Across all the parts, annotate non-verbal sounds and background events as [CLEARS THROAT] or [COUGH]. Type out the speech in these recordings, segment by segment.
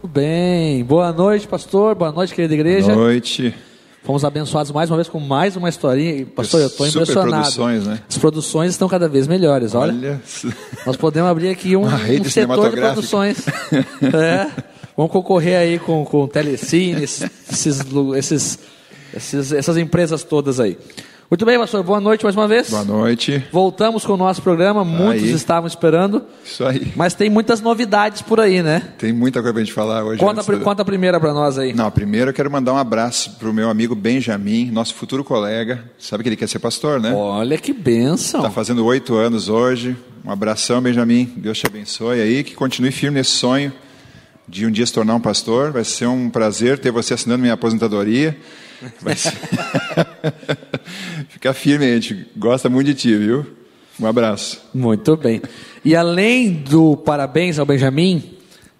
Tudo bem. Boa noite, pastor. Boa noite, querida igreja. Boa noite. Fomos abençoados mais uma vez com mais uma historinha. Pastor, eu estou impressionado. produções, né? As produções estão cada vez melhores. Olha, Olha, nós podemos abrir aqui um, [LAUGHS] um setor de produções. É. Vamos concorrer aí com, com Telecine, esses, esses, esses- essas empresas todas aí. Muito bem, pastor. Boa noite mais uma vez. boa noite. Voltamos com o nosso programa. Muitos Aí. estavam esperando. Isso aí. Mas tem muitas novidades por aí, né? Tem muita coisa pra gente falar hoje. Conta, conta a primeira para nós aí. Não, primeiro eu quero mandar um abraço pro meu amigo Benjamin, nosso futuro colega. Sabe que ele quer ser pastor, né? Olha que bênção. Tá fazendo oito anos hoje. Um abração, Benjamin. Deus te abençoe aí. Que continue firme nesse sonho de um dia se tornar um pastor. Vai ser um prazer ter você assinando minha aposentadoria. Ser... [LAUGHS] Fica firme a gente gosta muito de ti, viu? Um abraço. Muito bem. E além do parabéns ao Benjamin,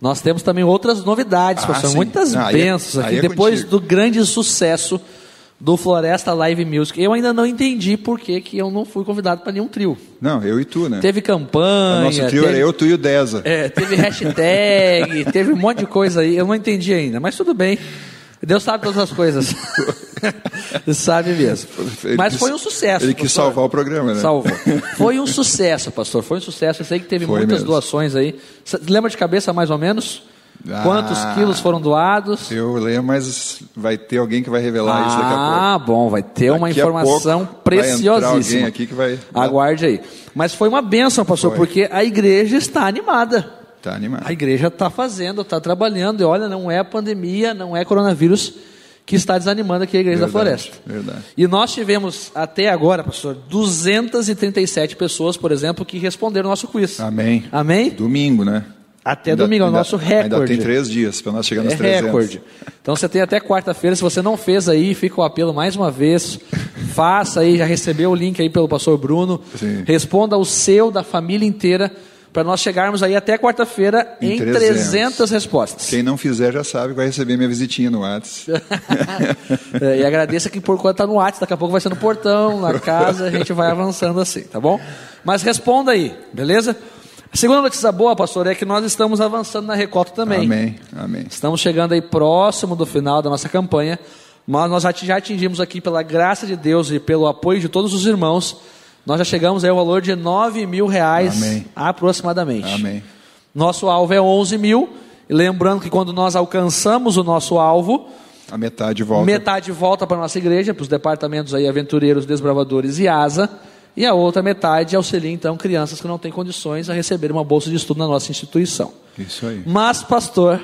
nós temos também outras novidades, Ah, sim. Muitas Ah, é- bênçãos aqui. é Depois contigo. do grande sucesso do Floresta Live Music. Eu ainda não entendi por que, que eu não fui convidado para nenhum trio. Não, eu e tu, né? Teve O campanha. nosso trio teve, era eu, tu e o Deza. é, teve hashtag, [LAUGHS] teve um monte de coisa aí. Eu não entendi ainda, mas tudo bem. Deus sabe todas as coisas. Sabe mesmo. Ele Mas foi um sucesso. Ele quis pastor. salvar o programa, né? Salvou. Foi um sucesso, pastor. Foi um sucesso. Eu sei que teve Foi muitas mesmo. doações aí. Lembra de cabeça mais ou menos? Ah. Quantos quilos foram doados? Eu lembro, mas vai ter alguém que vai revelar isso daqui a pouco. Ah, bom, vai ter uma Daqui a informação vai preciosíssima. alguém aqui que vai- Aguarde aí. Mas foi uma bênção, pastor, Foi. porque a igreja está animada. Tá animado. A igreja está fazendo, está trabalhando, e olha, não é a pandemia, não é coronavírus que está desanimando aqui a igreja Verdade, da floresta. verdade. E nós tivemos até agora, pastor, 237 pessoas, por exemplo, que responderam o nosso quiz. Amém. Amém? Domingo, né? Até domingo, é o ainda- nosso Ainda recorde. tem três dias para nós chegar nos É 300. recorde. Então você tem até quarta-feira. Se você não fez aí, fica o apelo mais uma vez. Faça aí, já recebeu o link aí pelo pastor Bruno. Sim. Responda o seu, da família inteira, para nós chegarmos aí até quarta-feira em Em 300. 300 respostas. Quem não fizer já sabe que vai receber minha visitinha no WhatsApp. [LAUGHS] É, e agradeça que por enquanto está no WhatsApp, daqui a pouco vai ser no portão, na casa, a gente vai avançando assim, tá bom? Mas responda aí, beleza? A segunda notícia boa, pastor, é que nós estamos avançando na Recota também. Amém. Amém. Estamos chegando aí próximo do final da nossa campanha, mas nós já atingimos aqui, pela graça de Deus e pelo apoio de todos os irmãos, nós já chegamos aí ao valor de 9 mil reais Amém. aproximadamente. Amém. Nosso alvo é 11 mil, lembrando que quando nós alcançamos o nosso alvo, A metade volta. metade volta para a nossa igreja, para os departamentos aí, aventureiros, desbravadores e asa, e a outra metade auxilia então crianças que não têm condições a receber uma bolsa de estudo na nossa instituição. Isso aí. Mas, pastor,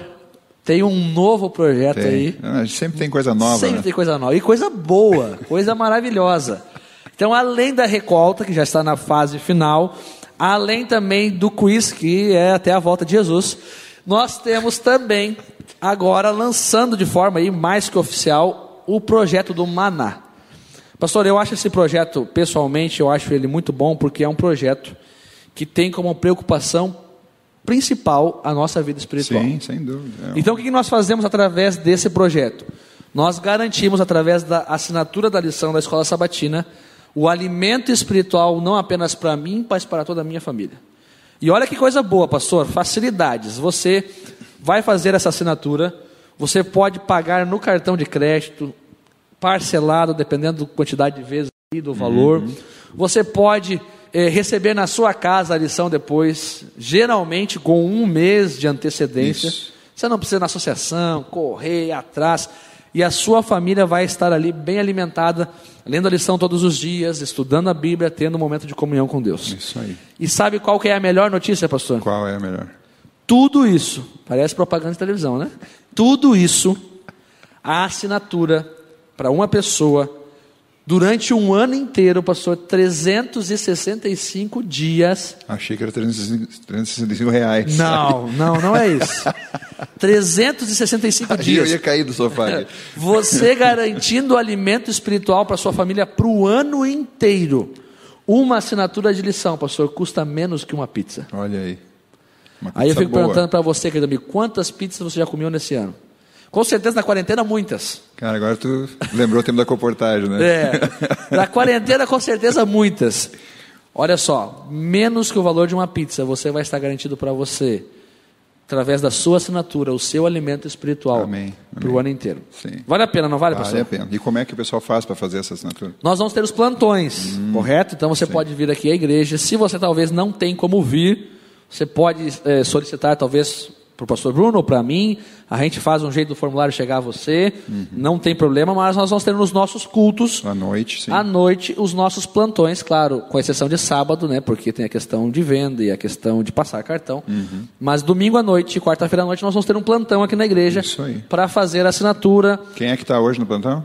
tem um novo projeto Tem. aí. Ah, sempre tem coisa nova. Sempre né? tem coisa nova. E coisa boa, coisa maravilhosa. Então, além da recolta, que já está na fase final, além também do quiz, que é até a volta de Jesus, nós temos também, agora, lançando de forma aí mais que oficial, o projeto do Maná. Pastor, eu acho esse projeto, pessoalmente, eu acho ele muito bom, porque é um projeto que tem como preocupação principal a nossa vida espiritual. Sim, sem dúvida. É Então, o que nós fazemos através desse projeto? Nós garantimos, através da assinatura da lição da escola sabatina, o alimento espiritual não apenas para mim, mas para toda a minha família. E olha que coisa boa, pastor, facilidades. Você vai fazer essa assinatura, você pode pagar no cartão de crédito, parcelado, dependendo da quantidade de vezes e do valor. Você pode eh, receber na sua casa a lição depois, geralmente com um mês de antecedência. Isso. Você não precisa ir na associação, correr atrás. E a sua família vai estar ali bem alimentada, lendo a lição todos os dias, estudando a Bíblia, tendo um momento de comunhão com Deus. Isso aí. E sabe qual que é a melhor notícia, pastor? Qual é a melhor? Tudo isso, parece propaganda de televisão, né? Tudo isso, a assinatura para uma pessoa, durante um ano inteiro, pastor, 365 dias. Achei que era 365, 365 reais. Não, não, não é isso. [LAUGHS] 365 Aí eu dias. ia cair do sofá. aqui. [LAUGHS] Você garantindo o alimento espiritual para sua família para o ano inteiro. Uma assinatura de lição, pastor, custa menos que uma pizza. Olha aí. Uma Aí eu pizza fico boa. perguntando para você, querido amigo, quantas pizzas você já comeu nesse ano? Com certeza na quarentena, muitas. Cara, agora tu lembrou o tempo da comportagem, né? É, na quarentena, com certeza, muitas. Olha só, menos que o valor de uma pizza, você vai estar garantido para você através da sua assinatura, o seu alimento espiritual para o ano inteiro. Sim. Vale a pena, não vale, Vale pastor? a pena. E como é que o pessoal faz para fazer essa assinatura? Nós vamos ter os plantões, Hum. correto? Então você pode vir aqui à igreja. Se você talvez não tem como vir, você pode eh, solicitar talvez para o pastor Bruno ou para mim. A gente faz um jeito do formulário chegar a você. Uhum. Não tem problema, mas nós vamos ter nos nossos cultos À noite, sim. à noite os nossos plantões, claro, com exceção de sábado, né? Porque tem a questão de venda e a questão de passar cartão. Uhum. Mas domingo à noite quarta-feira à noite nós vamos ter um plantão aqui na igreja para fazer a assinatura. Quem é que está hoje no plantão?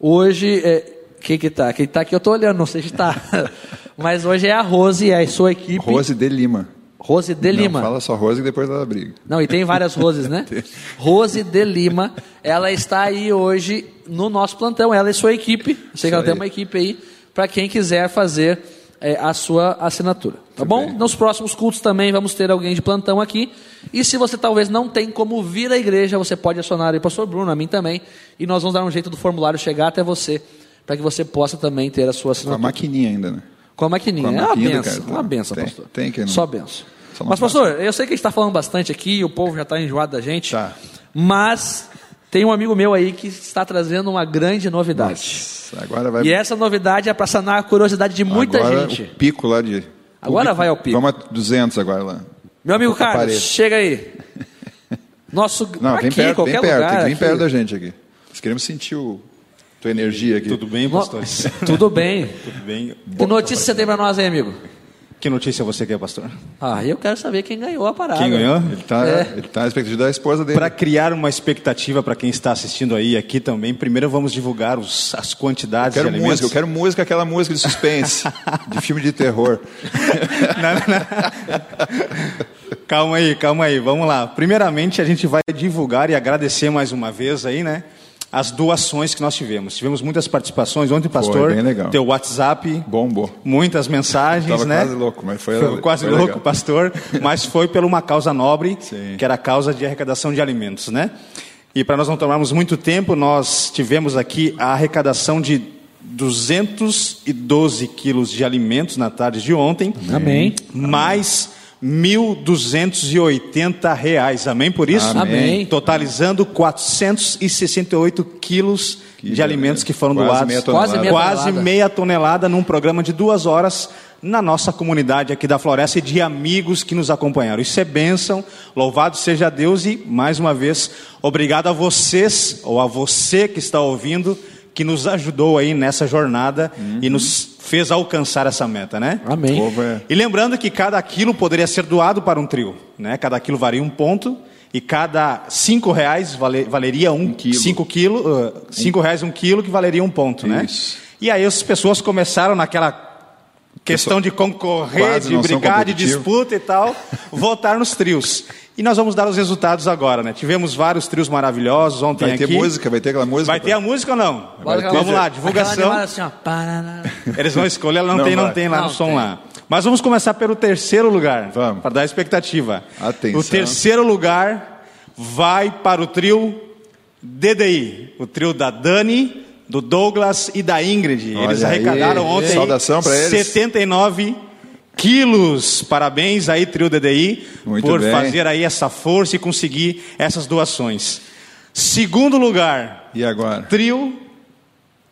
Hoje, é, quem que tá? Quem tá aqui eu tô olhando, não sei se tá. [LAUGHS] Mas hoje é a Rose e a sua equipe. Rose de Lima. Rose de Lima. Não, fala só Rose que depois ela briga. Não, e tem várias Roses, né? [LAUGHS] Rose de Lima, ela está aí hoje no nosso plantão, ela e sua equipe. Sei que ela tem uma equipe aí, para quem quiser fazer é, a sua assinatura. Tá bom? bem. Nos próximos cultos também vamos ter alguém de plantão aqui. E se você talvez não tem como vir à igreja, você pode acionar aí o pastor Bruno, a mim também. E nós vamos dar um jeito do formulário chegar até você, para que você possa também ter a sua Com a assinatura. maquininha ainda, né? Com a maquininha. Com a é uma maquininha benção, cartão. uma benção, Tem, pastor. tem que não- Só benção. Só Mas, pastor, eu sei que a gente está falando bastante aqui, o povo já está enjoado da gente. Tá. Mas tem um amigo meu aí que está trazendo uma grande novidade. Nossa, agora vai. E essa novidade é para sanar a curiosidade de muita agora gente. O pico lá de. Agora vai ao pico. Vamos a 200 agora lá. Meu amigo Carlos, Aparelho. chega aí. [LAUGHS] Nosso Não, aqui, vem perto, qualquer vem perto, lugar, tem que vir perto da gente aqui. Nós queremos sentir o, tua energia aqui. Tudo bem, pastores? [LAUGHS] Tudo bem. Tudo bem. Que notícia você tem para nós aí, amigo? Que notícia você quer, pastor? Ah, eu quero saber quem ganhou a parada. Quem ganhou? Ele está É. ele tá na expectativa da esposa dele. Para criar uma expectativa para quem está assistindo aí aqui também, primeiro vamos divulgar os- as Eu quantidades quero de alimentos. música, eu quero música, aquela música de suspense, [LAUGHS] de filme de terror. [LAUGHS] Calma aí, calma aí, vamos lá. Primeiramente, a gente vai divulgar e agradecer mais uma vez aí, né? As doações que nós tivemos. Tivemos muitas participações. Ontem, pastor, bem legal. teu WhatsApp, Bombou. muitas mensagens, Tava né? quase louco, mas foi, Foi quase foi louco, legal. pastor, mas foi por uma causa nobre, [LAUGHS] Sim. que era a causa de arrecadação de alimentos, né? E para nós não tomarmos muito tempo, nós tivemos aqui a arrecadação de 212 quilos de alimentos na tarde de ontem, Amém. mais 1.280 reais, amém por isso? Amém. Totalizando 468 quilos de beleza. alimentos que foram Quase doados. meia tonelada. Quase meia Quase tonelada. meia tonelada num programa de duas horas na nossa comunidade aqui da Floresta e de amigos que nos acompanharam. Isso é bênção, louvado seja Deus e, mais uma vez, obrigado a vocês, ou a você que está ouvindo, que nos ajudou aí nessa jornada e nos fez alcançar essa meta, né? Amém. O povo é- E lembrando que cada quilo poderia ser doado para um trio, né? Cada quilo varia um ponto e cada cinco reais vale- valeria um, quilo. cinco quilo, uh, cinco reais um quilo que valeria um ponto, né? Isso. E aí as pessoas começaram naquela questão de concorrer, de brigar, de disputa e tal, [LAUGHS] votar nos trios. E nós vamos dar os resultados agora, né? Tivemos vários trios maravilhosos ontem Vai ter aqui. música, vai ter aquela música. Vai ter a música ou não? Bora aquela- Vamos lá, divulgação. assim. [LAUGHS] Eles vão escolher, ela não, Não tem, não vai. tem lá Não no som tem. lá. Mas vamos começar pelo terceiro lugar. Vamos. Para dar expectativa. Atenção. O terceiro lugar vai para o trio DDI. O trio da Dani, do Douglas e da Ingrid. Olha eles aí. arrecadaram ontem Saudação pra eles. 79 quilos. Parabéns aí, trio DDI, Muito por bem. fazer aí essa força e conseguir essas doações. Segundo lugar, E agora? trio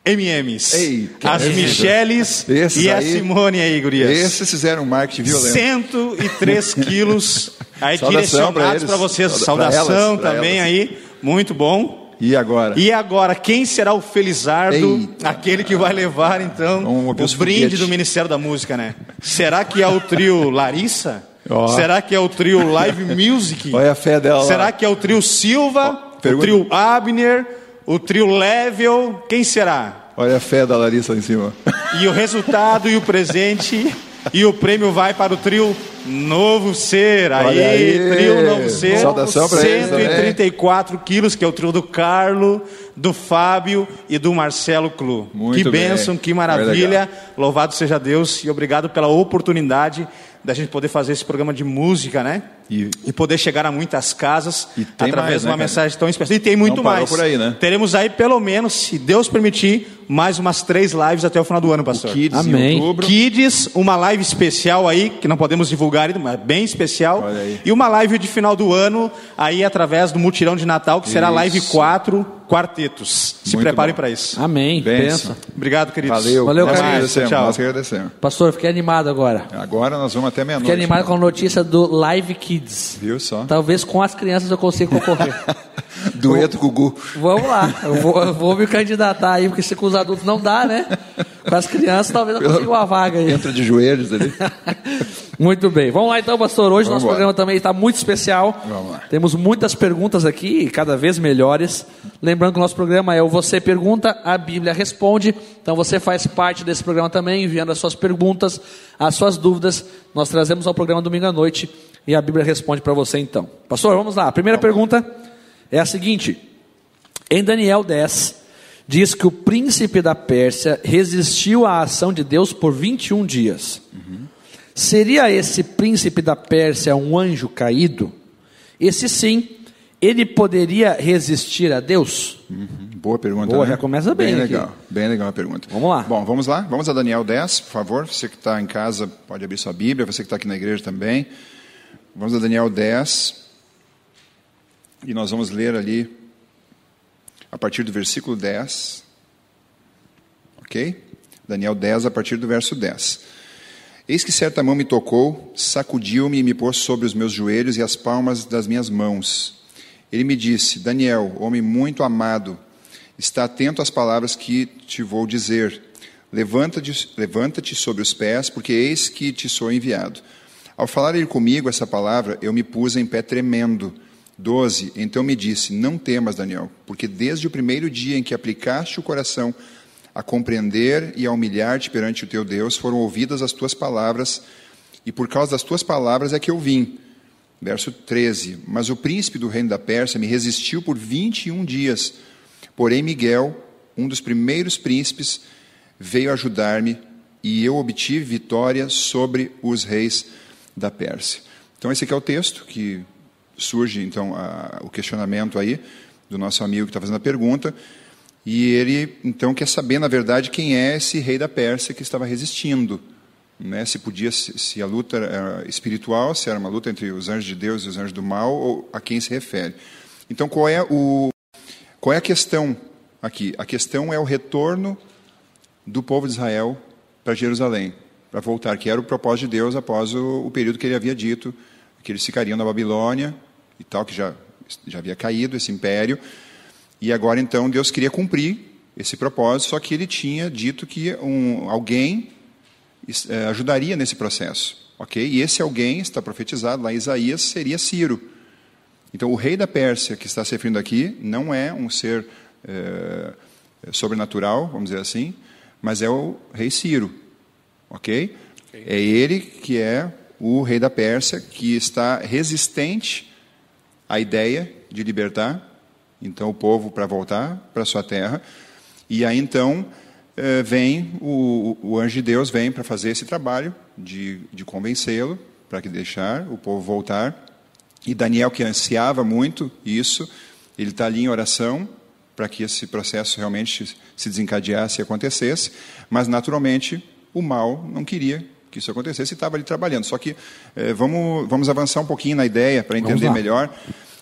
MMs. Eita, As eita. Micheles e a aí- Simone aí, gurias. Esses fizeram um marketing violento. 103 [LAUGHS] quilos aí Saudação direcionados para vocês. Sauda- pra Saudação elas, pra também elas. aí, muito bom. E agora? E agora, quem será o Felizardo? Eita. Aquele que vai levar, então, Vamos ver o os brinde foguetes. do Ministério da Música, né? Será que é o trio [LAUGHS] Larissa? Ó. Será que é o trio Live Music? Olha a fé dela lá. Será que é o trio Silva? o pergunta. trio Abner? O trio Level? Quem será? Olha a fé da Larissa lá em cima. E o resultado e o presente [LAUGHS] e o prêmio vai para o trio Novo Ser. Aí, aí. trio Novo Ser. Saudação pra eles também. 134 quilos, que é o trio do Carlo, do Fábio e do Marcelo Clu. Muito que bem. bênção, que Foi maravilha. Louvado seja Deus e obrigado pela oportunidade da gente poder fazer esse programa de música, né? E- E poder chegar a muitas casas E através mais, de uma né, cara? mensagem tão especial. E tem muito mais. por aí, né? Teremos aí, pelo menos, se Deus permitir, mais umas três lives até o final do ano, pastor. Kids Amém. em outubro. Kids, uma live especial aí, que não podemos divulgar ainda, mas bem especial. Olha aí. E uma live de final do ano, aí através do mutirão de Natal, que será Isso. live 4, quartetos. Se Muito preparem para isso. Amém. Benção. Pensa. Obrigado, queridos. Valeu. Valeu, nós agradecemos. Tchau. Nós agradecemos. Pastor, fiquei animado agora. Agora nós vamos até Fiquei meia-noite. animado com a notícia do Live Kids. Viu só? Talvez com as crianças eu consiga concorrer. [LAUGHS] Dueto Gugu. Vamos lá, eu vou, eu vou me candidatar aí, porque se com os adultos não dá, né? Com as crianças talvez eu consiga uma vaga aí. Entra de joelhos ali. [LAUGHS] Muito bem. Vamos lá então, pastor. Hoje Vamos nosso embora. programa também está muito especial. Vamos lá. Temos muitas perguntas aqui, e cada vez melhores. Lembrando que o nosso programa é o Você Pergunta, a Bíblia Responde. Então você faz parte desse programa também, enviando as suas perguntas, as suas dúvidas. Nós trazemos ao programa domingo à noite e a Bíblia responde para você então. Pastor, vamos lá. A primeira pergunta é a seguinte: Em Daniel 10, diz que o príncipe da Pérsia resistiu à ação de Deus por 21 dias. Seria esse príncipe da Pérsia um anjo caído? Esse sim, ele poderia resistir a Deus? Uhum. Boa pergunta. Boa, né? já começa bem aqui. legal. Bem legal a pergunta. Vamos lá. Bom, vamos lá. Vamos a Daniel 10, por favor. Você que está em casa pode abrir sua Bíblia. Você que está aqui na igreja também. Vamos a Daniel 10. E nós vamos ler ali a partir do versículo 10. Ok? Daniel 10, a partir do verso 10. Eis que certa mão me tocou, sacudiu-me e me pôs sobre os meus joelhos e as palmas das minhas mãos. Ele me disse: Daniel, homem muito amado, está atento às palavras que te vou dizer. Levanta-te levanta sobre os pés, porque eis que te sou enviado. Ao falar ele comigo essa palavra, eu me pus em pé tremendo. 12. Então me disse: Não temas, Daniel, porque desde o primeiro dia em que aplicaste o coração a compreender e a humilhar-te perante o teu Deus, foram ouvidas as tuas palavras, e por causa das tuas palavras é que eu vim. Verso 13: Mas o príncipe do reino da Pérsia me resistiu por 21 dias. Porém, Miguel, um dos primeiros príncipes, veio ajudar-me e eu obtive vitória sobre os reis da Pérsia. Então, esse aqui é o texto que surge, então, a, o questionamento aí do nosso amigo que está fazendo a pergunta. E ele, então, quer saber, na verdade, quem é esse rei da Pérsia que estava resistindo. Né? Se podia, se, a luta era espiritual, se era uma luta entre os anjos de Deus e os anjos do mal, ou a quem se refere. Então, qual é, o, qual é a questão aqui? A questão é o retorno do povo de Israel para Jerusalém, para voltar, que era o propósito de Deus após o, o período que ele havia dito, que eles ficariam na Babilônia e tal, que já, já havia caído esse império. E agora, então, Deus queria cumprir esse propósito, só que ele tinha dito que um, alguém eh, ajudaria nesse processo. ok? E esse alguém, está profetizado lá em Isaías, seria Ciro. Então, o rei da Pérsia que está se referindo aqui não é um ser eh, sobrenatural, vamos dizer assim, mas é o rei Ciro. ok? É ele que é o rei da Pérsia, que está resistente à ideia de libertar então o povo para voltar para sua terra. E aí então eh, vem o, o anjo de Deus vem para fazer esse trabalho de, de convencê-lo para que deixar o povo voltar. E Daniel que ansiava muito isso, ele está ali em oração para que esse processo realmente se desencadeasse e acontecesse, mas naturalmente o mal não queria que isso acontecesse e estava ali trabalhando. Só que eh, vamos, vamos avançar um pouquinho na ideia para entender melhor.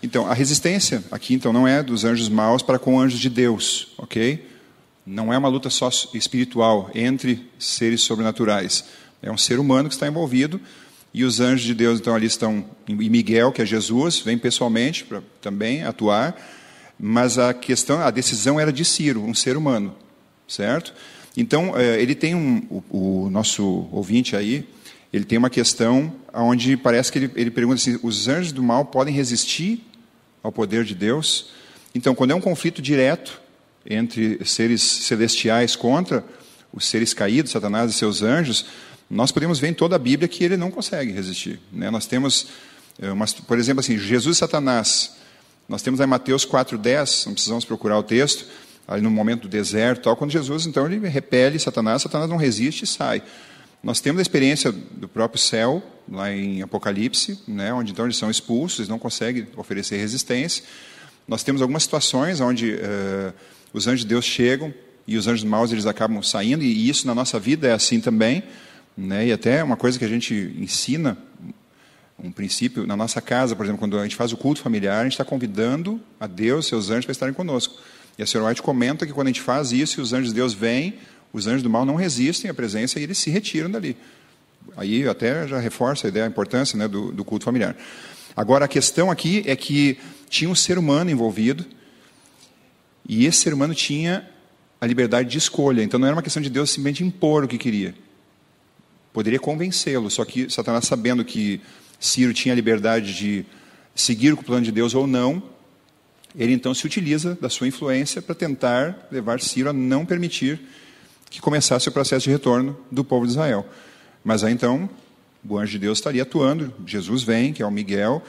Então, a resistência aqui então não é dos anjos maus para com anjos de Deus, ok? Não é uma luta só espiritual entre seres sobrenaturais. É um ser humano que está envolvido e os anjos de Deus então ali estão e Miguel, que é Jesus, vem pessoalmente para também atuar, mas a questão, a decisão era de Ciro, um ser humano, certo? Então, eh, ele tem um, o, o nosso ouvinte aí, ele tem uma questão onde parece que ele, ele pergunta assim: os anjos do mal podem resistir ao poder de Deus? Então, quando é um conflito direto entre seres celestiais contra os seres caídos, Satanás e seus anjos, nós podemos ver em toda a Bíblia que ele não consegue resistir. Né? Nós temos, eh, umas, por exemplo, assim, Jesus e Satanás. Nós temos aí Mateus 4,10, não precisamos procurar o texto, ali no momento do deserto, tal, quando Jesus, então, ele repele Satanás, Satanás não resiste e sai. Nós temos a experiência do próprio céu, lá em Apocalipse, né, onde então eles são expulsos, eles não conseguem oferecer resistência. Nós temos algumas situações onde uh, os anjos de Deus chegam e os anjos maus eles acabam saindo, e isso na nossa vida é assim também. Né, e até uma coisa que a gente ensina, um princípio, na nossa casa, por exemplo, quando a gente faz o culto familiar, a gente está convidando a Deus, seus anjos, para estarem conosco. E a senhora White comenta que quando a gente faz isso e os anjos de Deus vêm, os anjos do mal não resistem à presença e eles se retiram dali. Aí até já reforça a ideia, a importância né, do, do culto familiar. Agora, a questão aqui é que tinha um ser humano envolvido e esse ser humano tinha a liberdade de escolha. Então não era uma questão de Deus simplesmente impor o que queria. Poderia convencê-lo, só que Satanás, sabendo que Ciro tinha a liberdade de seguir o plano de Deus ou não, ele então se utiliza da sua influência para tentar levar Ciro a não permitir que começasse o processo de retorno do povo de Israel. Mas aí então, o anjo de Deus estaria atuando, Jesus vem, que é o Miguel,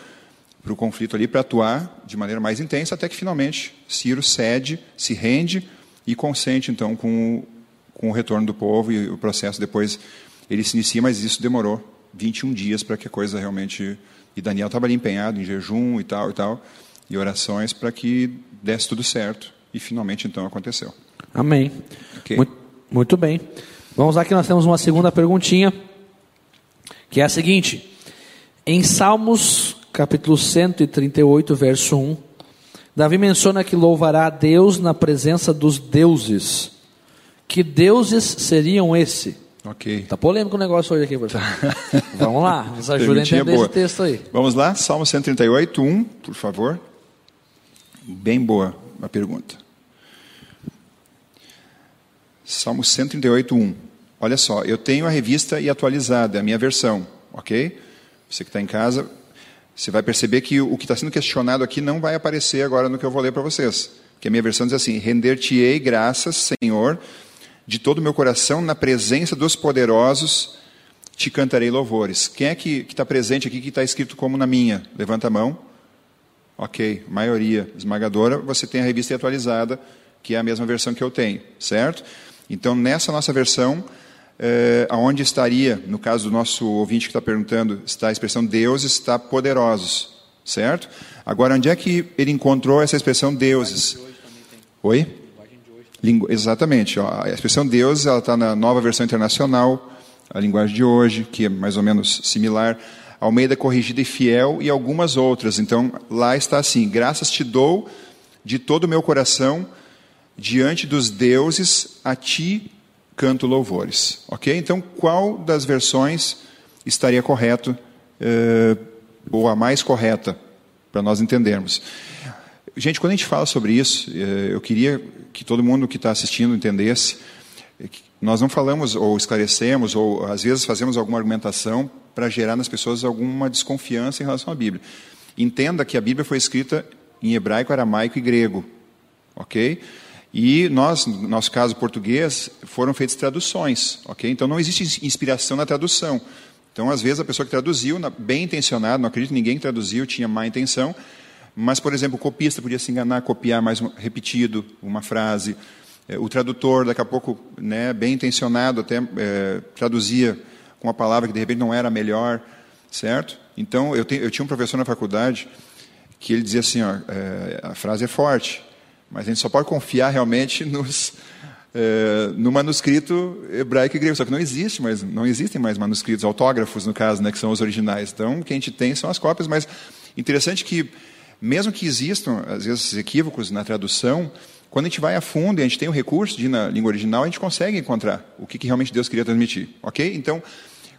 para o conflito ali, para atuar de maneira mais intensa, até que finalmente Ciro cede, se rende e consente então com o, com o retorno do povo e o processo depois ele se inicia, mas isso demorou 21 dias para que a coisa realmente. E Daniel estava ali empenhado em jejum e tal e tal, e orações para que desse tudo certo. E finalmente então aconteceu. Amém. Okay. Muito, muito bem. Vamos lá que nós temos uma segunda perguntinha, que é a seguinte: em Salmos capítulo 138, verso 1, Davi menciona que louvará a Deus na presença dos deuses. Que deuses seriam esse? Ok. Tá polêmico o negócio hoje aqui, [LAUGHS] professor. Tá. Vamos lá, nos ajuda a entender boa. esse texto aí. Vamos lá, Salmo 138, 1, por favor. Bem boa a pergunta. Salmo 138, 1. Olha só, eu tenho a revista e atualizada, a minha versão, ok? Você que está em casa, você vai perceber que o que está sendo questionado aqui não vai aparecer agora no que eu vou ler para vocês. Que a minha versão diz assim: Render-te-ei graças, Senhor, de todo o meu coração, na presença dos poderosos, te cantarei louvores. Quem é que está presente aqui que está escrito como na minha? Levanta a mão. Ok, maioria esmagadora. Você tem a revista atualizada, que é a mesma versão que eu tenho, certo? Então, nessa nossa versão, é, aonde estaria, no caso do nosso ouvinte que está perguntando, está a expressão Deus está poderosos, certo? Agora, onde é que ele encontrou essa expressão deuses? Oi? Lingu exatamente. Ó, a expressão Deus está na nova versão internacional, a linguagem de hoje, que é mais ou menos similar. Almeida Corrigida e Fiel e algumas outras. Então, lá está assim: Graças te dou de todo o meu coração, diante dos deuses, a ti canto louvores. Ok? Então, qual das versões estaria correto, eh, ou a mais correta, para nós entendermos? Gente, quando a gente fala sobre isso, eh, eu queria que todo mundo que está assistindo entendesse. Nós não falamos ou esclarecemos, ou às vezes fazemos alguma argumentação para gerar nas pessoas alguma desconfiança em relação à Bíblia. Entenda que a Bíblia foi escrita em hebraico, aramaico e grego. Ok? E nós, no nosso caso português, foram feitas traduções. Ok? Então não existe inspiração na tradução. Então, às vezes, a pessoa que traduziu, bem intencionada, não acredito ninguém que traduziu tinha má intenção, mas, por exemplo, o copista podia se enganar, copiar mais um, repetido uma frase. É, o tradutor, daqui a pouco, né, bem intencionado, até é, traduzia com uma palavra que de repente não era a melhor, certo? Então, eu, te, eu tinha um professor na faculdade que ele dizia assim: ó, é, a frase é forte, mas a gente só pode confiar realmente [LAUGHS] nos, é, no manuscrito hebraico e grego. Só que não existe, mas não existem mais manuscritos autógrafos, no caso, né, que são os originais. Então, o que a gente tem são as cópias, mas interessante que mesmo que existam, às vezes, equívocos na tradução, quando a gente vai a fundo e a gente tem o recurso de ir na língua original, a gente consegue encontrar o que, que realmente Deus queria transmitir. Ok? Então,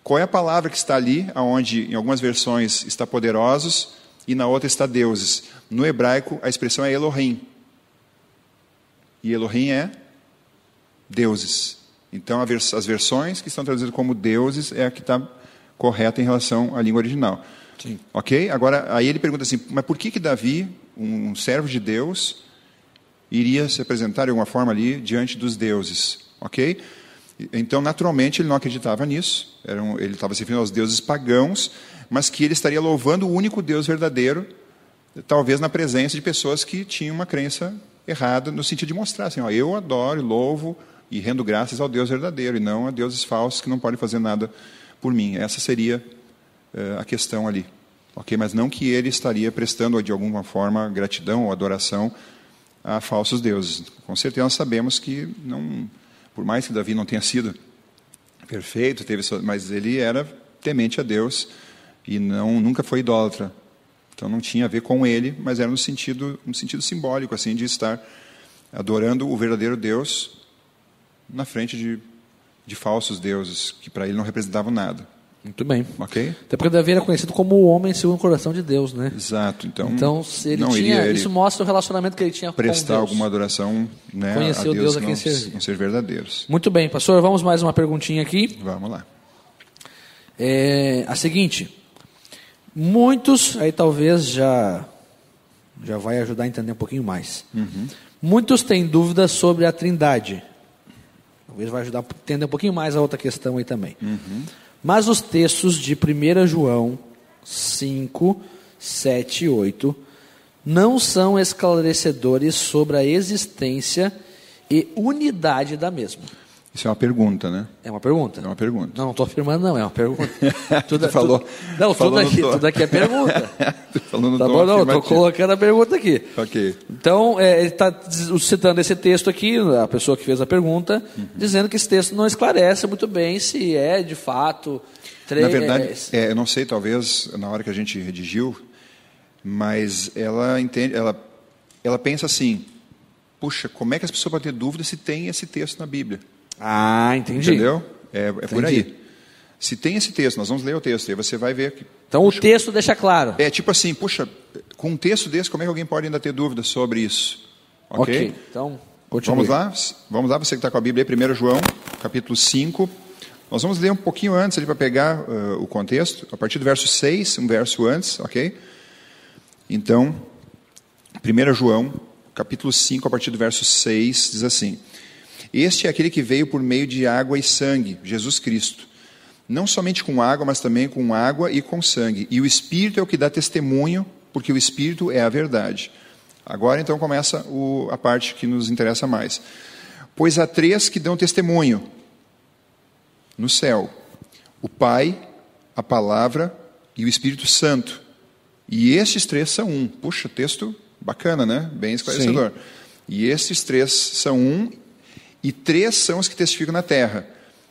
qual é a palavra que está ali, onde em algumas versões está poderosos e na outra está deuses? No hebraico, a expressão é Elohim. E Elohim é deuses. Então, as versões que estão traduzidas como deuses é a que está correta em relação à língua original. Sim. Ok? Agora, aí ele pergunta assim: mas por que que Davi, um servo de Deus, iria se apresentar de alguma forma ali diante dos deuses? Ok? Então, naturalmente, ele não acreditava nisso. Um, ele estava se referindo aos deuses pagãos, mas que ele estaria louvando o único Deus verdadeiro, talvez na presença de pessoas que tinham uma crença errada, no sentido de mostrar assim: ó, eu adoro louvo e rendo graças ao Deus verdadeiro e não a deuses falsos que não podem fazer nada por mim. Essa seria eh, a questão ali. Ok? Mas não que ele estaria prestando de alguma forma gratidão ou adoração a falsos deuses. Com certeza nós sabemos que não, por mais que Davi não tenha sido perfeito, teve, mas ele era temente a Deus e não nunca foi idólatra. Então não tinha a ver com ele, mas era no sentido, no sentido simbólico assim de estar adorando o verdadeiro Deus na frente de, de falsos deuses que para ele não representavam nada. Muito bem. Ok? Até porque Davi era conhecido como o homem segundo o coração de Deus, né? Exato. Então, Então, se ele tinha, ele isso mostra o relacionamento que ele tinha com prestar alguma adoração né, Conhecer a Deus, Deus a quem não, servir. não ser verdadeiros. Muito bem, pastor, vamos mais uma perguntinha aqui. Vamos lá. É a seguinte: muitos, aí talvez já já vai ajudar a entender um pouquinho mais. Muitos têm dúvidas sobre a Trindade. Talvez vai ajudar a entender um pouquinho mais a outra questão aí também. Mas os textos de 1 João 5, 7 e 8 não são esclarecedores sobre a existência e unidade da mesma. Isso é uma pergunta, né? É uma pergunta? É uma pergunta. Não, não estou afirmando, não, é uma pergunta. [LAUGHS] Tu falou- não, falou tudo aqui, tudo aqui é pergunta. [LAUGHS] Falando tá bom, não, estou colocando a pergunta aqui. Ok. Então, é, ele está citando esse texto aqui, a pessoa que fez a pergunta, Uhum. dizendo que esse texto não esclarece muito bem se é de fato. tre- Na verdade, é, é, eu não sei, talvez na hora que a gente redigiu, mas ela entende, ela, ela pensa assim: puxa, como é que as pessoas podem ter dúvida se tem esse texto na Bíblia? Ah, entendi. Entendeu? É, é por Entendi. aí. Se tem esse texto, nós vamos ler o texto, aí você vai ver que. Então o texto deixa claro. É tipo assim, puxa, com um texto desse, como é que alguém pode ainda ter dúvida sobre isso? Ok? Então, continue. Vamos lá? Vamos lá, você que está com a Bíblia aí, 1 João, capítulo 5. Nós vamos ler um pouquinho antes ali para pegar uh, o contexto, a partir do verso 6, um verso antes, ok? Então, 1 João, capítulo 5, a partir do verso 6, diz assim: Este é aquele que veio por meio de água e sangue, Jesus Cristo. Não somente com água, mas também com água e com sangue. E o Espírito é o que dá testemunho, porque o Espírito é a verdade. Agora então começa o, a parte que nos interessa mais. Pois há três que dão testemunho no céu: o Pai, a Palavra e o Espírito Santo. E estes três são um. Puxa, texto bacana, né? Bem esclarecedor. E estes três são um, e três são os que testificam na terra: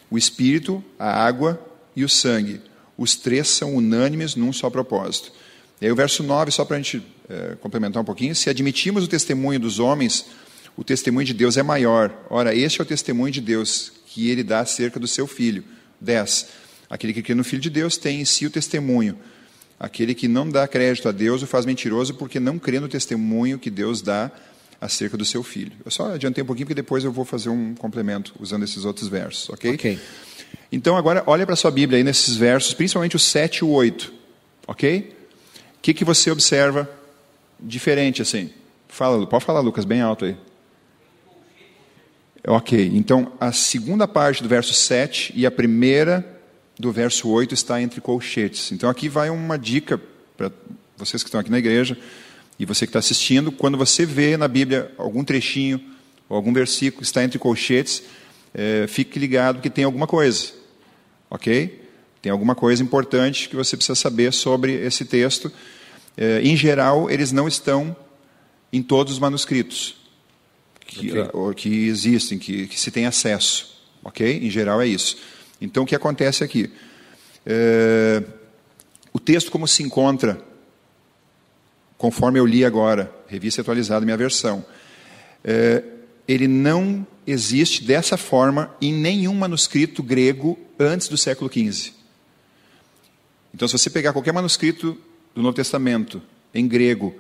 o Espírito, a água e o sangue. Os três são unânimes num só propósito. E aí o verso 9, só para a gente eh, complementar um pouquinho: se admitimos o testemunho dos homens, o testemunho de Deus é maior. Ora, este é o testemunho de Deus que ele dá acerca do seu filho. 10. Aquele que crê no Filho de Deus tem em si o testemunho. Aquele que não dá crédito a Deus o faz mentiroso porque não crê no testemunho que Deus dá acerca do seu filho. Eu só adiantei um pouquinho porque depois eu vou fazer um complemento usando esses outros versos, ok? Ok. Então agora olha para a sua Bíblia aí nesses versos, principalmente o 7 e o 8, ok? O que, que você observa diferente assim? Fala, pode falar, Lucas, bem alto aí. Ok, então a segunda parte do verso 7 e a primeira do verso 8 está entre colchetes. Então aqui vai uma dica para vocês que estão aqui na igreja e você que está assistindo. Quando você vê na Bíblia algum trechinho ou algum versículo que está entre colchetes, é, fique ligado que tem alguma coisa. Ok? Tem alguma coisa importante que você precisa saber sobre esse texto. É, em geral, eles não estão em todos os manuscritos que, Ok. ou que existem, que, que se tem acesso. Ok? Em geral é isso. Então, o que acontece aqui? É, o texto, como se encontra, conforme eu li agora, revista atualizada, minha versão, é, ele não existe dessa forma em nenhum manuscrito grego antes do século XV. Então, se você pegar qualquer manuscrito do Novo Testamento em grego,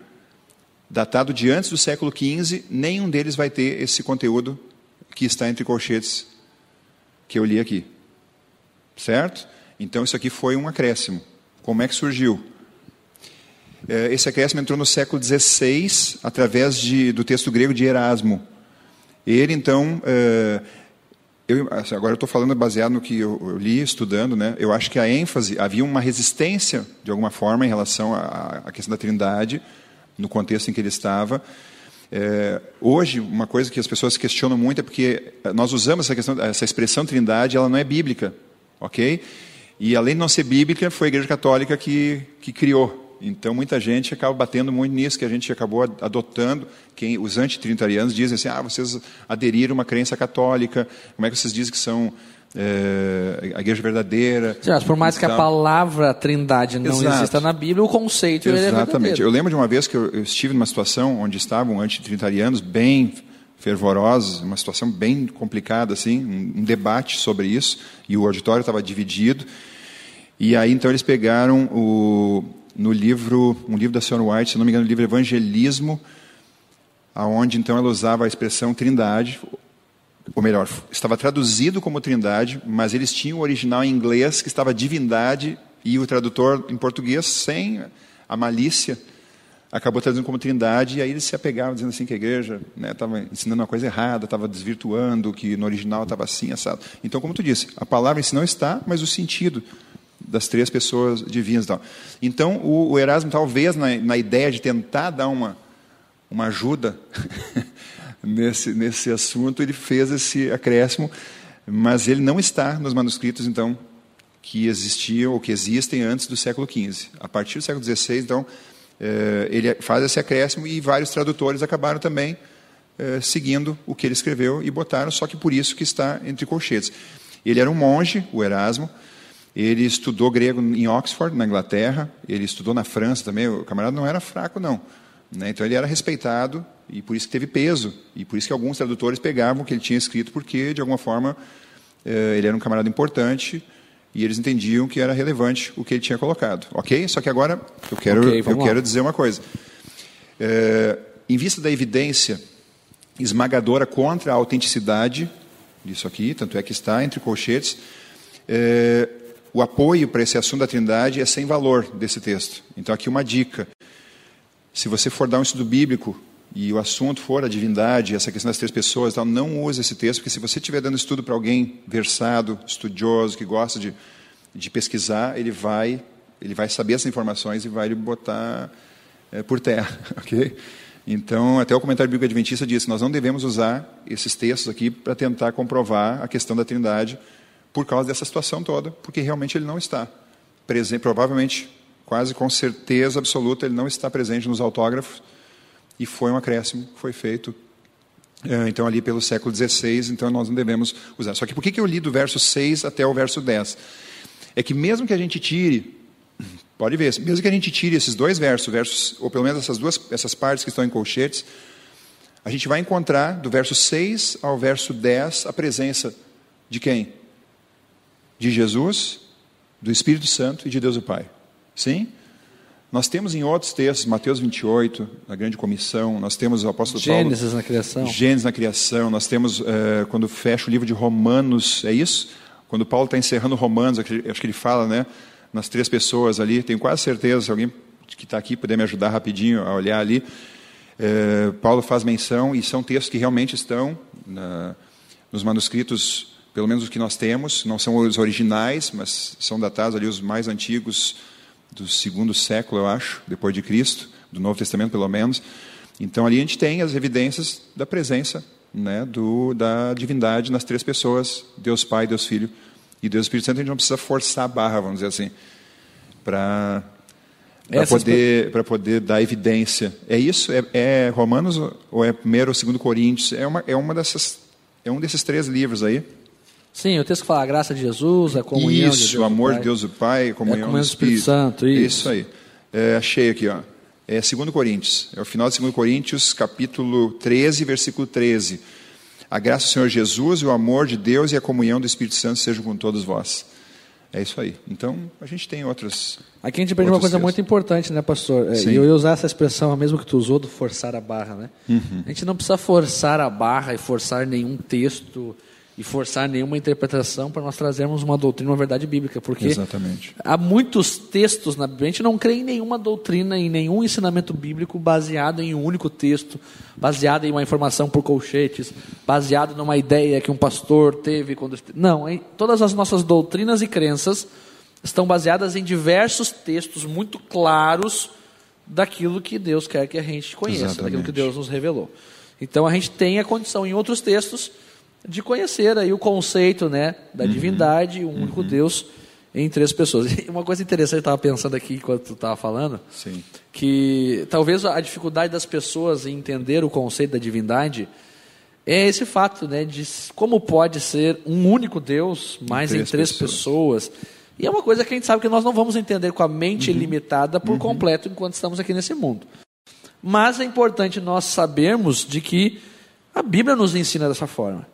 datado de antes do século XV, nenhum deles vai ter esse conteúdo que está entre colchetes que eu li aqui. Certo? Então, isso aqui foi um acréscimo. Como é que surgiu? É, Esse acréscimo entrou no século XVI, através de, do texto grego de Erasmo. Ele, então, é, eu, assim, agora eu estou falando baseado no que eu, li, estudando, né? eu acho que a ênfase, havia uma resistência, de alguma forma, em relação à, à questão da trindade, no contexto em que ele estava, É, hoje, uma coisa que as pessoas questionam muito é porque nós usamos essa, questão, essa expressão trindade, ela não é bíblica, ok? E além de não ser bíblica, foi a Igreja Católica que, que criou. Então, muita gente acaba batendo muito nisso, que a gente acabou adotando. Quem, os antitrinitarianos dizem assim, ah, vocês aderiram a uma crença católica, como é que vocês dizem que são é, a igreja verdadeira. Sim, mas por mais que a palavra trindade não Exato. exista na Bíblia, o conceito Exatamente. é verdadeiro. Eu lembro de uma vez que eu, eu estive numa situação onde estavam antitrinitarianos bem fervorosos, uma situação bem complicada, assim, um, um debate sobre isso, e o auditório estava dividido. E aí, então, eles pegaram o, no livro, um livro da Sr. White, se não me engano, o livro Evangelismo, aonde então ela usava a expressão trindade, ou melhor, estava traduzido como Trindade, mas eles tinham o original em inglês que estava divindade e o tradutor em português sem a malícia acabou traduzindo como Trindade e aí eles se apegavam dizendo assim que a igreja estava né, ensinando uma coisa errada, estava desvirtuando, que no original estava assim assado. Então, como tu disse, a palavra em si não está, mas o sentido das três pessoas divinas. Tal. Então, o, o Erasmo talvez na, na ideia de tentar dar uma uma ajuda [LAUGHS] nesse, nesse assunto, ele fez esse acréscimo, mas ele não está nos manuscritos, então, que existiam ou que existem antes do século XV. A partir do século XVI, então, eh, ele faz esse acréscimo e vários tradutores acabaram também eh, seguindo o que ele escreveu e botaram, só que por isso que está entre colchetes. Ele era um monge, o Erasmo, ele estudou grego em Oxford, na Inglaterra, ele estudou na França também, o camarada não era fraco, não. Né? Então ele era respeitado e por isso que teve peso. E por isso que alguns tradutores pegavam o que ele tinha escrito, porque, de alguma forma, eh, ele era um camarada importante e eles entendiam que era relevante o que ele tinha colocado. Ok? Só que agora eu quero, okay, eu quero dizer uma coisa. Eh, em vista da evidência esmagadora contra a autenticidade disso aqui, tanto é que está entre colchetes, eh, o apoio para esse assunto da Trindade é sem valor desse texto. Então, aqui uma dica. Se você for dar um estudo bíblico e o assunto for a divindade, essa questão das três pessoas, não use esse texto, porque se você estiver dando estudo para alguém versado, estudioso, que gosta de, de pesquisar, ele vai, ele vai saber essas informações e vai lhe botar é, por terra, [LAUGHS] ok? Então, até o comentário bíblico adventista diz que nós não devemos usar esses textos aqui para tentar comprovar a questão da trindade por causa dessa situação toda, porque realmente ele não está presente, provavelmente, quase com certeza absoluta, ele não está presente nos autógrafos, e foi um acréscimo que foi feito é, então ali pelo século XVI, então nós não devemos usar. Só que por que eu li do verso 6 até o verso 10? É que mesmo que a gente tire, [CLEARS THROAT] pode ver, mesmo que a gente tire esses dois versos, versos ou pelo menos essas duas essas partes que estão em colchetes, a gente vai encontrar do verso 6 ao verso 10 a presença de quem? De Jesus, do Espírito Santo e de Deus o Pai. Sim? Nós temos em outros textos, Mateus 28, a grande comissão, nós temos o apóstolo Gênesis Paulo. na criação. Gênesis na criação, nós temos, é, quando fecha o livro de Romanos, é isso? Quando Paulo está encerrando Romanos, acho que ele fala, né? Nas três pessoas ali, tenho quase certeza, se alguém que está aqui puder me ajudar rapidinho a olhar ali, é, Paulo faz menção, e são textos que realmente estão na, nos manuscritos, pelo menos os que nós temos, não são os originais, mas são datados ali os mais antigos, do segundo século, eu acho, depois de Cristo, do Novo Testamento pelo menos. Então ali a gente tem as evidências da presença né, do, da divindade nas três pessoas, Deus Pai, Deus Filho e Deus Espírito Santo. A gente não precisa forçar a barra, vamos dizer assim, para para poder, poder dar evidência. É isso? É, é Romanos ou é primeiro ou segundo Coríntios? É uma, é uma dessas, é um desses três livros aí. Sim, o texto fala a graça de Jesus, a comunhão isso, de Deus o amor de Deus do Pai, a comunhão, é a comunhão do Espírito. Espírito Santo, isso. Isso aí. É, achei aqui, ó. É 2 Coríntios. É o final de 2 Coríntios, capítulo 13, versículo 13. A graça do Senhor Jesus, o amor de Deus e a comunhão do Espírito Santo sejam com todos vós. É isso aí. Então, a gente tem outras. Aqui a gente aprende uma coisa textos. muito importante, né, pastor? É, e eu ia usar essa expressão, a mesma que tu usou, do forçar a barra, né? Uhum. A gente não precisa forçar a barra e forçar nenhum texto e forçar nenhuma interpretação para nós trazermos uma doutrina, uma verdade bíblica, porque Exatamente. há muitos textos na Bíblia, a gente não crê em nenhuma doutrina, em nenhum ensinamento bíblico baseado em um único texto, baseado em uma informação por colchetes, baseado numa ideia que um pastor teve quando não, todas as nossas doutrinas e crenças estão baseadas em diversos textos muito claros daquilo que Deus quer que a gente conheça, Exatamente. daquilo que Deus nos revelou. Então a gente tem a condição em outros textos de conhecer aí o conceito, né, da Uhum. divindade, o único Deus em três pessoas. [LAUGHS] E uma coisa interessante eu estava pensando aqui enquanto tu estava falando, Sim. que talvez a dificuldade das pessoas em entender o conceito da divindade é esse fato, né, de como pode ser um único Deus, mas em três três pessoas. pessoas. E é uma coisa que a gente sabe que nós não vamos entender com a mente Uhum. limitada por completo enquanto estamos aqui nesse mundo. Mas é importante nós sabermos de que a Bíblia nos ensina dessa forma.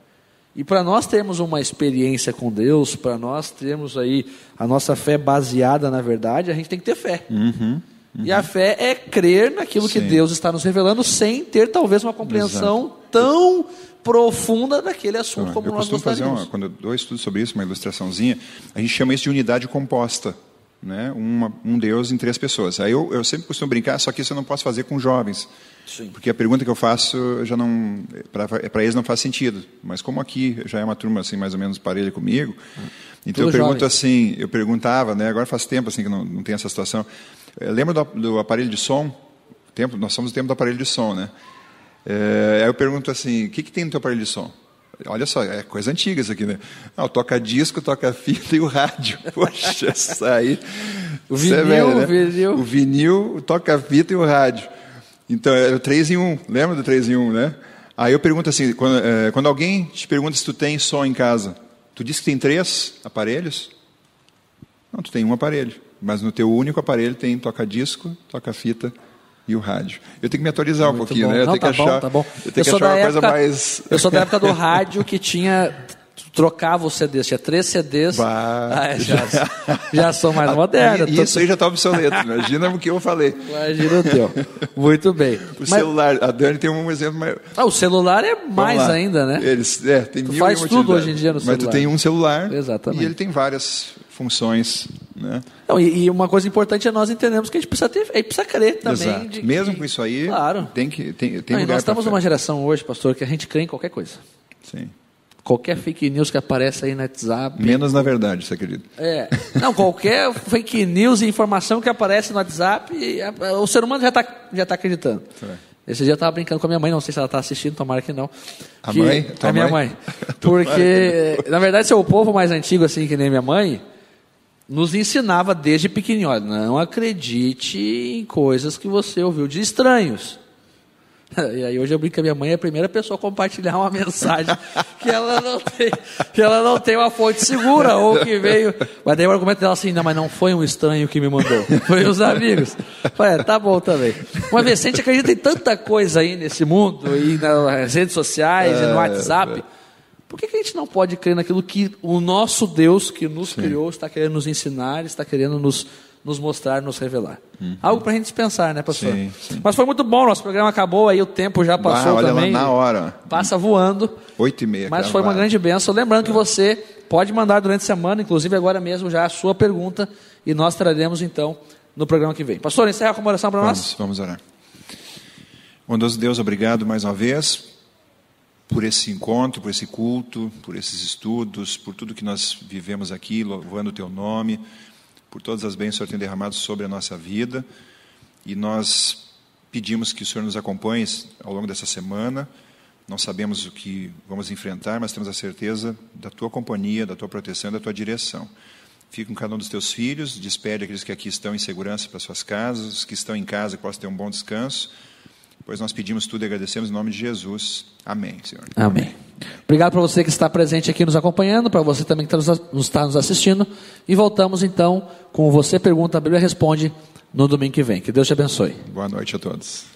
E para nós termos uma experiência com Deus, para nós termos aí a nossa fé baseada na verdade, a gente tem que ter fé. E a fé é crer naquilo que Sim. Deus está nos revelando sem ter talvez uma compreensão tão profunda daquele assunto como eu nós costumo fazer, gostaríamos. uma, quando eu dou estudo sobre isso, uma ilustraçãozinha, a gente chama isso de unidade composta. Né? Uma, um Deus em três pessoas. Aí eu, eu sempre costumo brincar, só que isso eu não posso fazer com jovens. Sim. Porque a pergunta que eu faço já não para eles não faz sentido. Mas como aqui já é uma turma assim mais ou menos parelha comigo, então Tudo eu pergunto assim, eu perguntava, né? Agora faz tempo assim que não, não tem essa situação. Eh, Lembra do, do aparelho de som? Tempo, nós somos o tempo do aparelho de som, né? É, aí eu pergunto assim, o que, que tem no teu aparelho de som? Olha só, é coisa antiga isso aqui, né? Não, toca disco, toca fita e o rádio. [LAUGHS] Poxa, isso aí. O isso é vinil, velho, né? o vinil. O vinil, o toca-fita e o rádio. Então, é o 3 em 1. Lembra do 3 em 1, né? Aí eu pergunto assim, quando, é, quando alguém te pergunta se tu tem som em casa, tu disse que tem três aparelhos? Não, tu tem um aparelho. Mas no teu único aparelho tem toca-disco, toca-fita e o rádio. Eu tenho que me atualizar um Muito pouquinho, bom. né? Eu Não, tenho que tá achar, bom, tá bom. Eu tenho que sou achar uma coisa época- mais... Eu sou da época do [LAUGHS] rádio que tinha trocava os CDs, tinha três CDs. Bah. Ah, é, já, já sou mais [LAUGHS] moderno. E- tô- Isso aí já está obsoleto. Imagina o que eu falei. [LAUGHS] Imagina o teu. Muito bem. O Mas- celular, a Dani tem um exemplo mais... ah, o celular é mais ainda, né? Eles, é, tem Tu mil faz tudo hoje em dia no Mas celular. tu tem um celular Exatamente. e ele tem várias funções. Né? Não, e, e uma coisa importante é nós entendermos que a gente precisa ter, a gente precisa crer também. De que- Mesmo com isso aí, Claro. tem que tem, tem Não, nós estamos numa geração hoje, pastor, que a gente crê em qualquer coisa. Sim. Qualquer fake news que aparece aí no WhatsApp. Menos na verdade, você acredita? É. Não, qualquer fake news e informação que aparece no WhatsApp, o ser humano já está já tá acreditando. É. Esse dia eu estava brincando com a minha mãe, não sei se ela está assistindo, tomara que não. A Que- mãe? Tua A minha mãe? [LAUGHS] mãe. Porque, na verdade, se é o povo mais antigo, assim, que nem minha mãe, nos ensinava desde pequenininho, olha, não acredite em coisas que você ouviu de estranhos. [LAUGHS] E aí hoje eu brinco que a minha mãe é a primeira pessoa a compartilhar uma [LAUGHS] mensagem que ela não tem, que ela não tem uma fonte segura ou que veio. Mas daí o argumento dela assim, não, mas não foi um estranho que me mandou, foi os amigos. Falei, é, tá bom também. Uma vez, se a gente acredita em tanta coisa aí nesse mundo, e nas redes sociais, e no WhatsApp, por que, que a gente não pode crer naquilo que o nosso Deus que nos criou está querendo nos ensinar, está querendo nos, nos mostrar, nos revelar? Algo para a gente pensar, né, pastor? Sim, sim. Mas foi muito bom, nosso programa acabou aí, o tempo já passou Ah, olha também. lá na hora. Passa voando. Oito e meia. Mas cara, foi uma vai. grande bênção. Lembrando que você pode mandar durante a semana, inclusive agora mesmo, já a sua pergunta, e nós traremos então no programa que vem. Pastor, encerra com uma oração para nós. Vamos, vamos orar. Bondoso Deus, obrigado mais uma vez por esse encontro, por esse culto, por esses estudos, por tudo que nós vivemos aqui, louvando o Teu nome, por todas as bênçãos que o Senhor tem derramado sobre a nossa vida. E nós pedimos que o Senhor nos acompanhe ao longo dessa semana. Não sabemos o que vamos enfrentar, mas temos a certeza da Tua companhia, da Tua proteção e da Tua direção. Fica com cada um dos teus filhos, despede aqueles que aqui estão em segurança para suas casas, os que estão em casa que possam ter um bom descanso. Pois nós pedimos tudo e agradecemos em nome de Jesus. Amém, Senhor. Amém. Obrigado para você que está presente aqui nos acompanhando, para você também que está nos- está nos assistindo. E voltamos então com Você Pergunta, a Bíblia Responde no domingo que vem. Que Deus te abençoe. Boa noite a todos.